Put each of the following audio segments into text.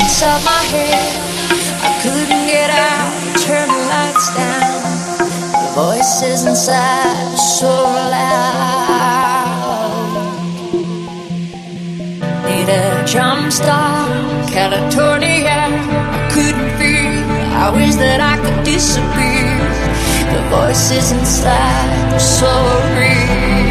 inside my head. I couldn't get out, turn the lights down. The voices inside so loud. Need a jump start, California. I couldn't feel. I wish that I could disappear. The voices inside were so real.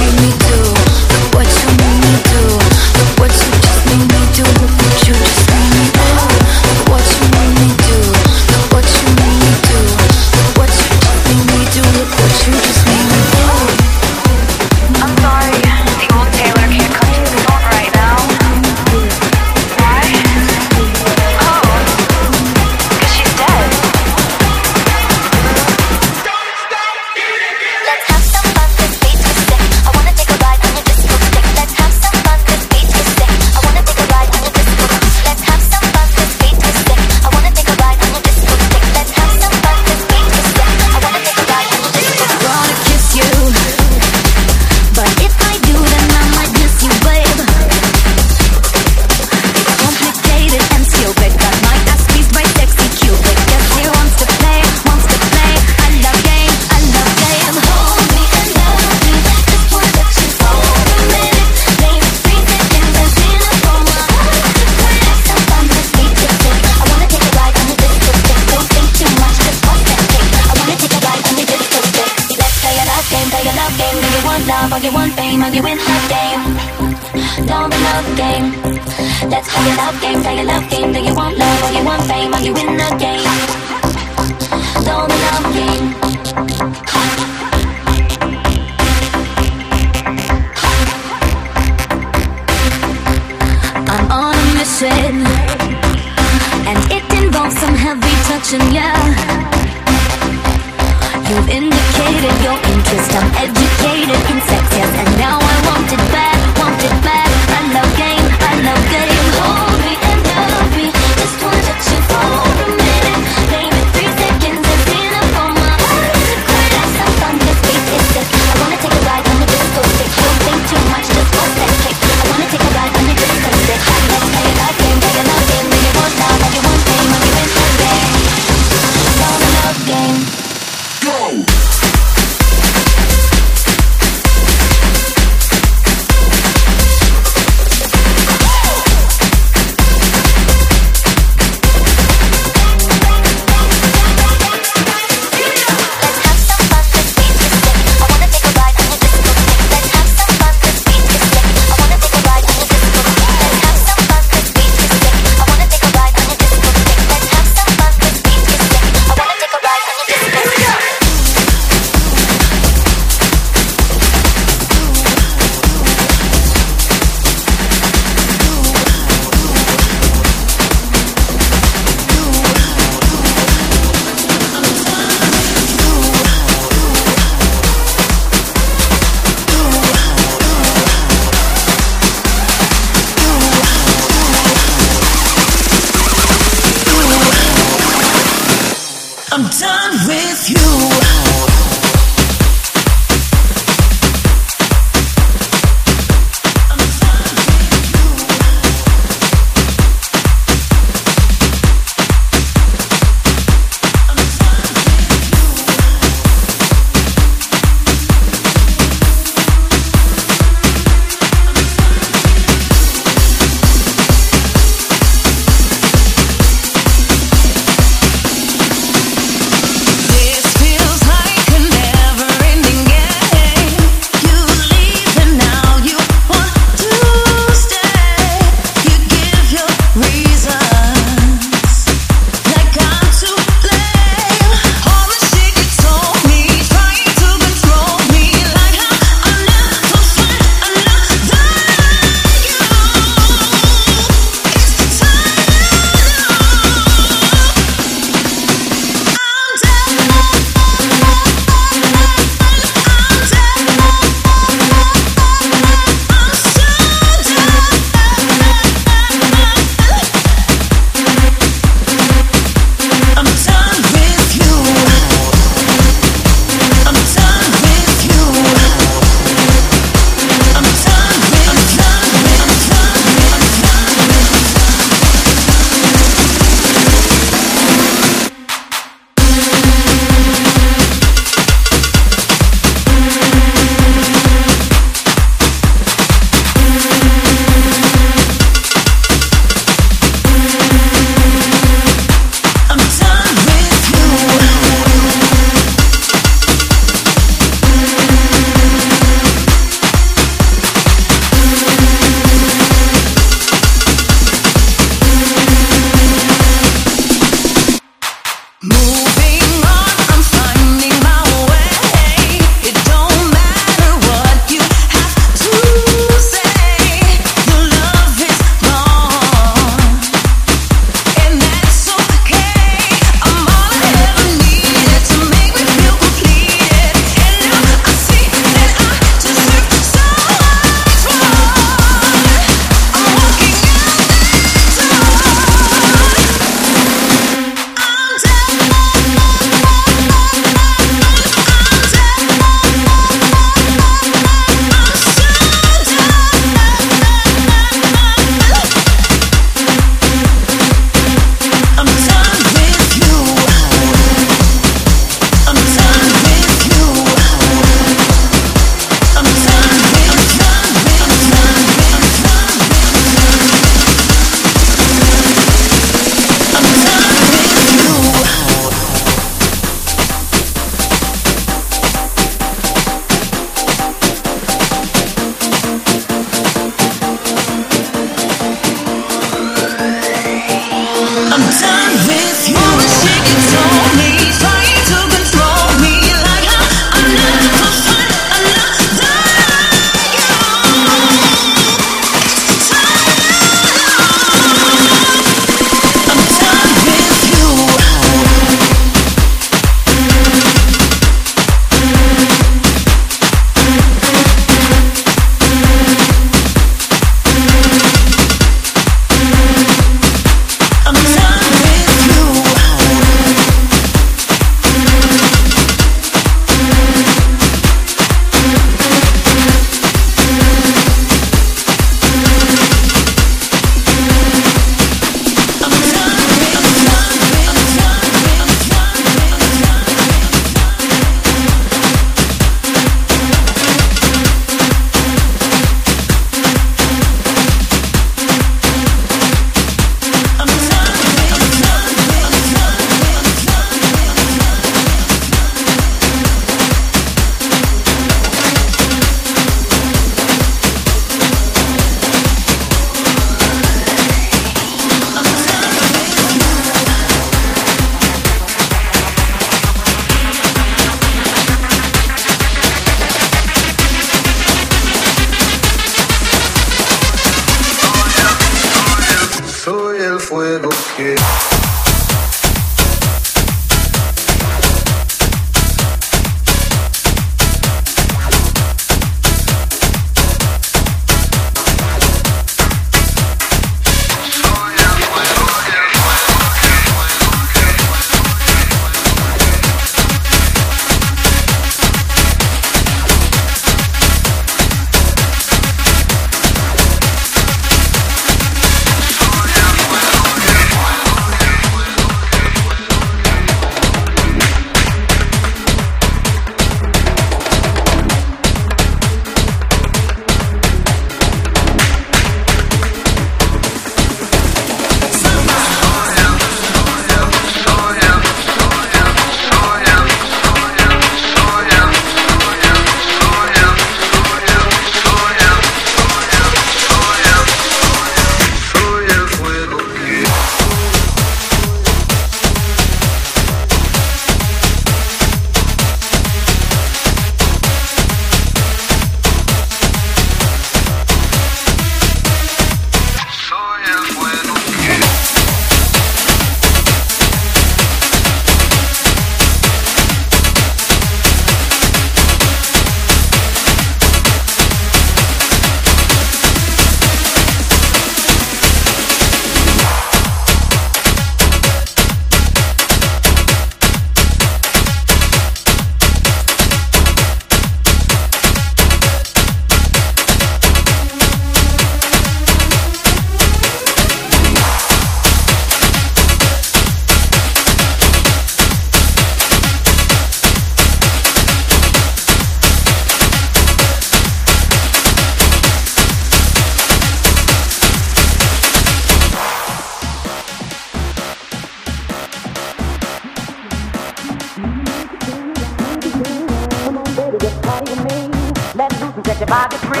let your body free.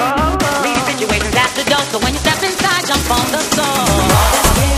Leave situations at the door, so when you step inside, jump on the floor.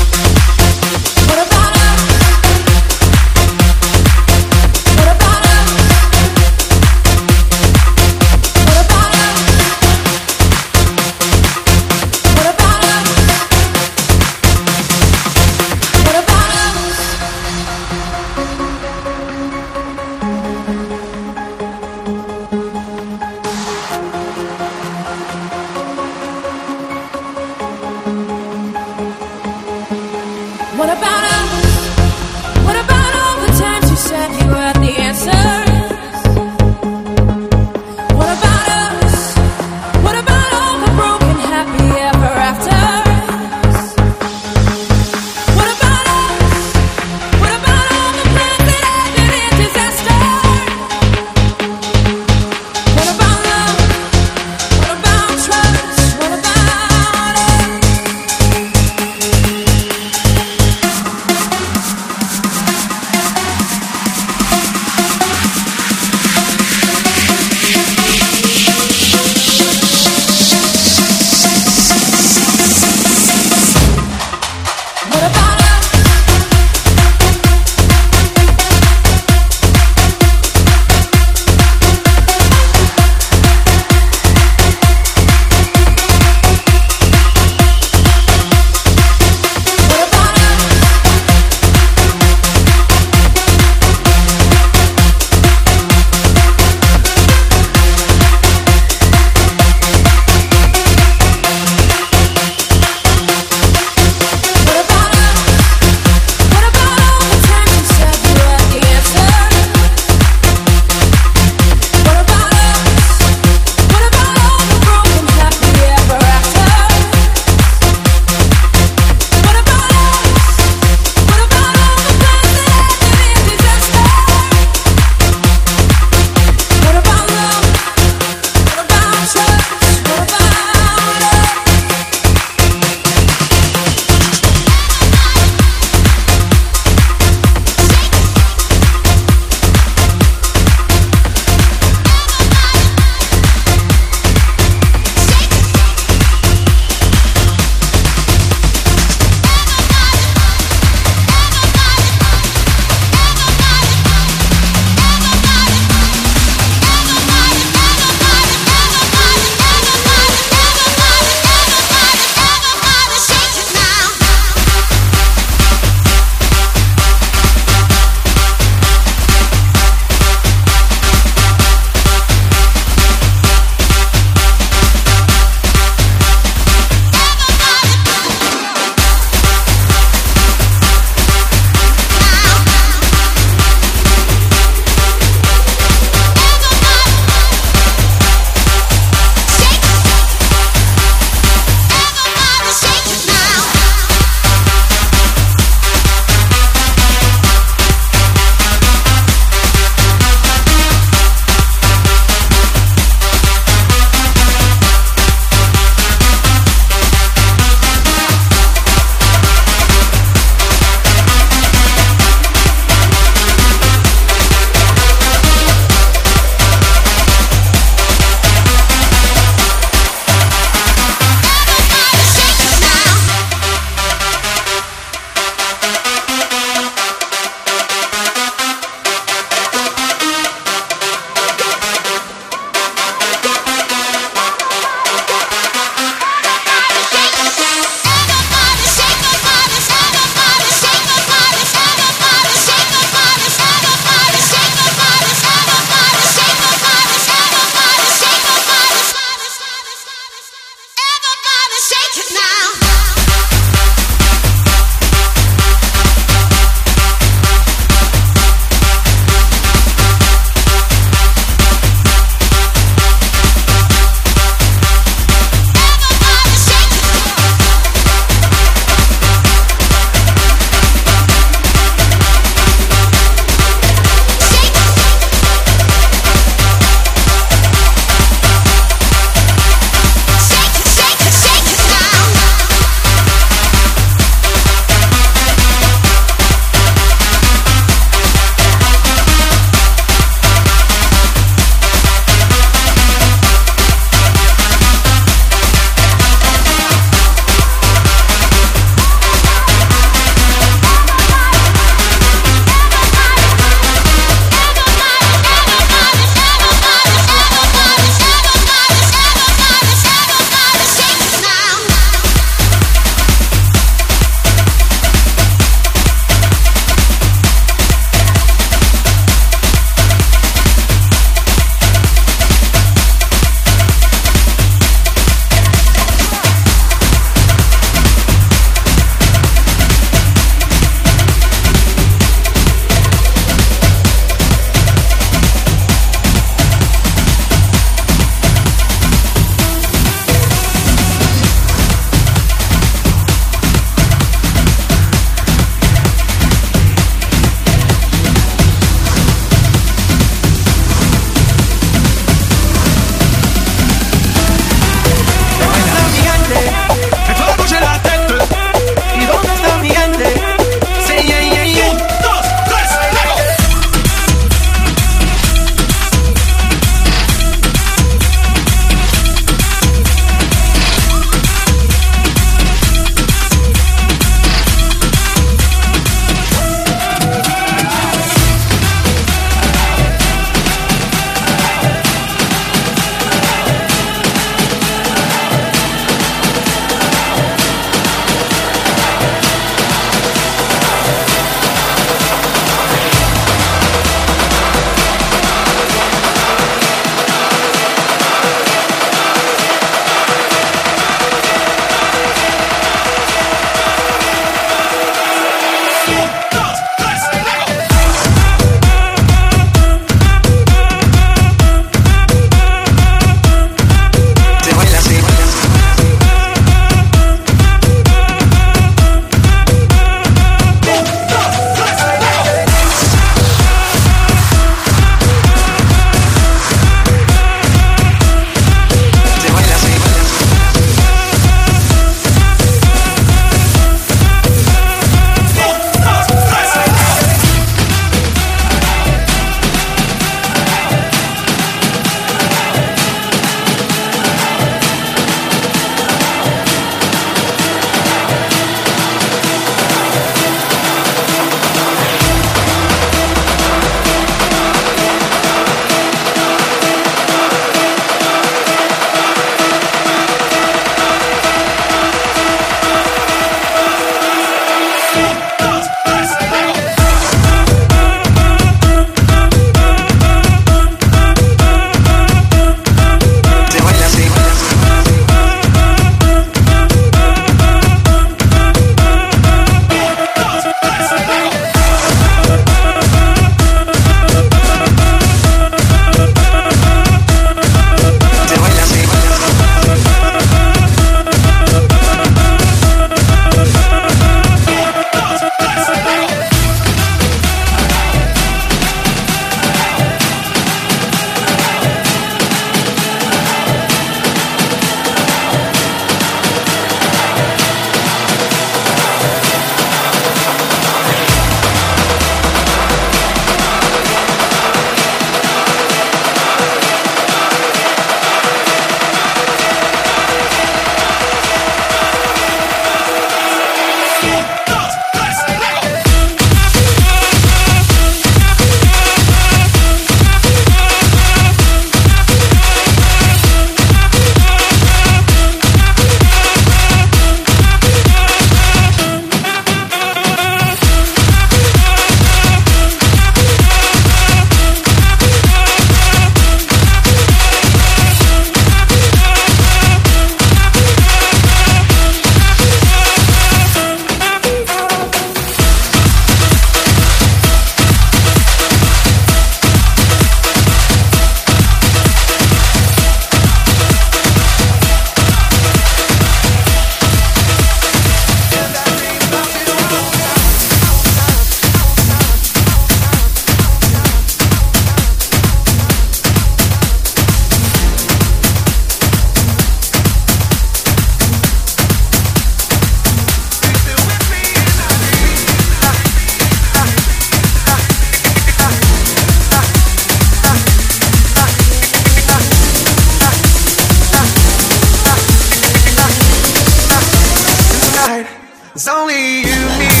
It's only you, me.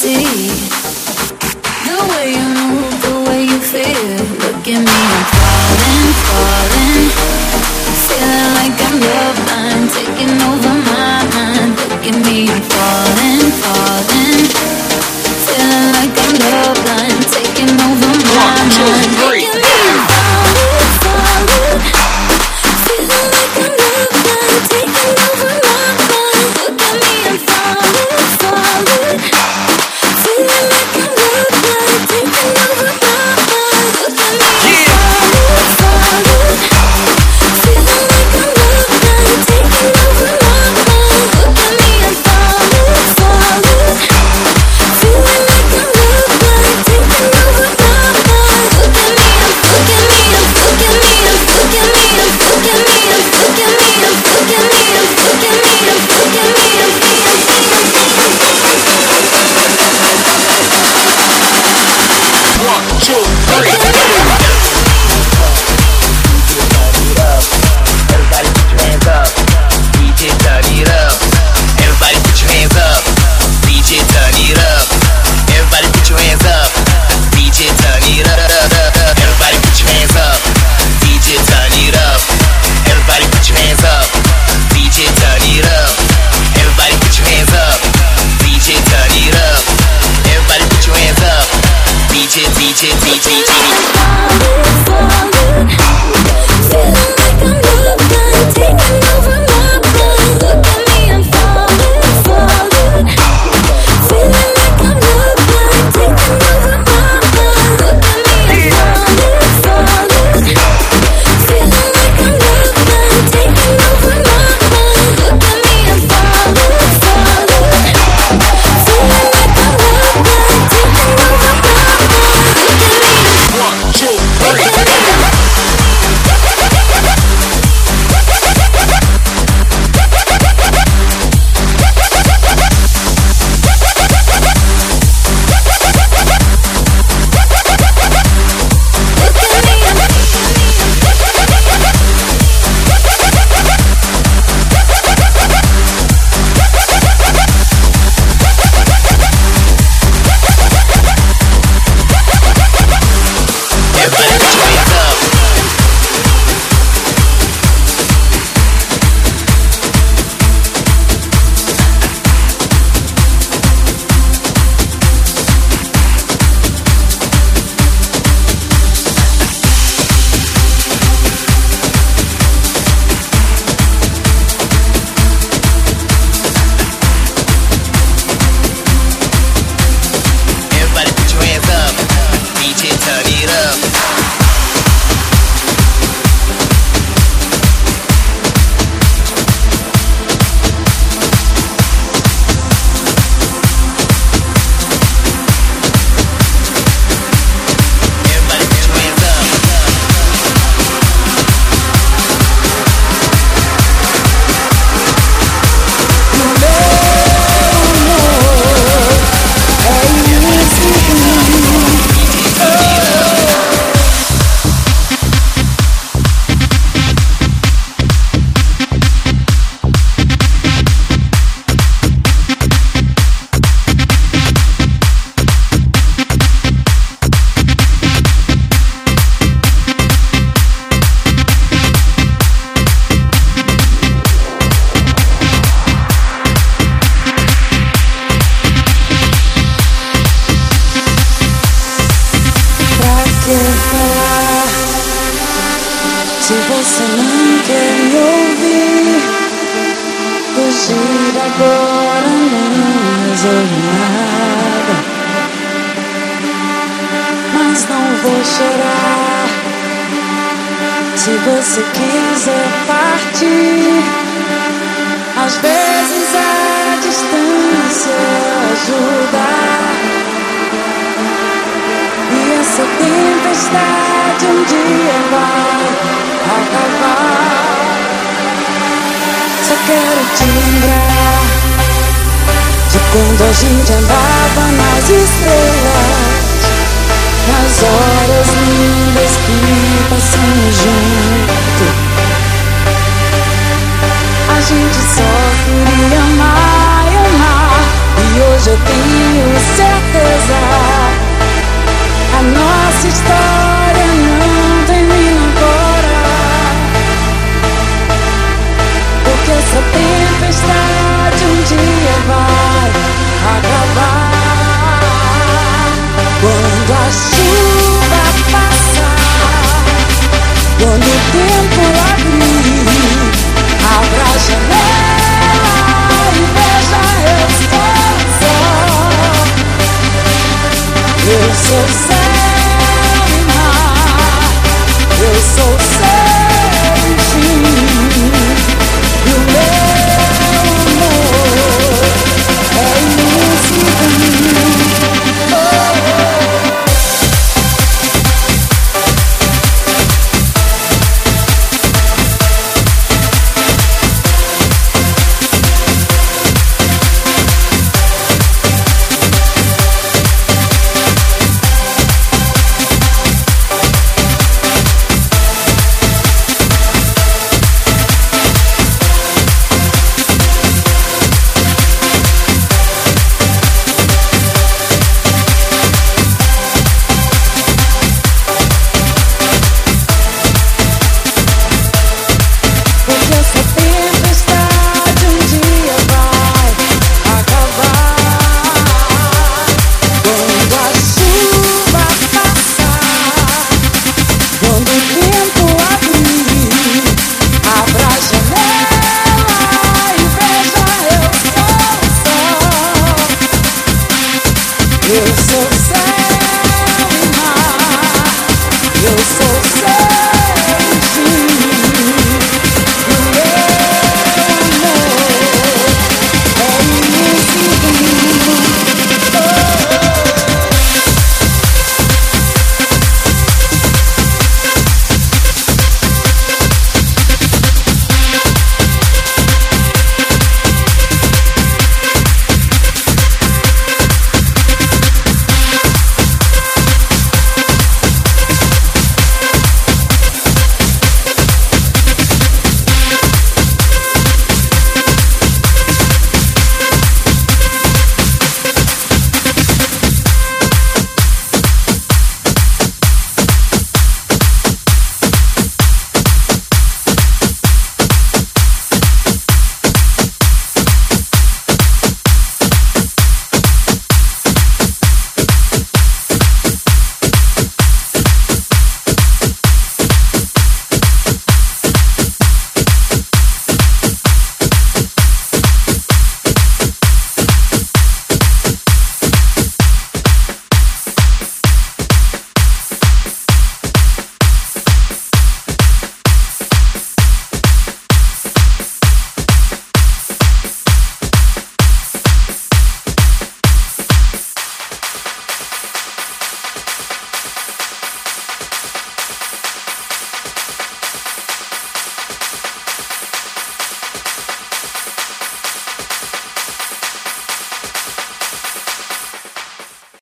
See.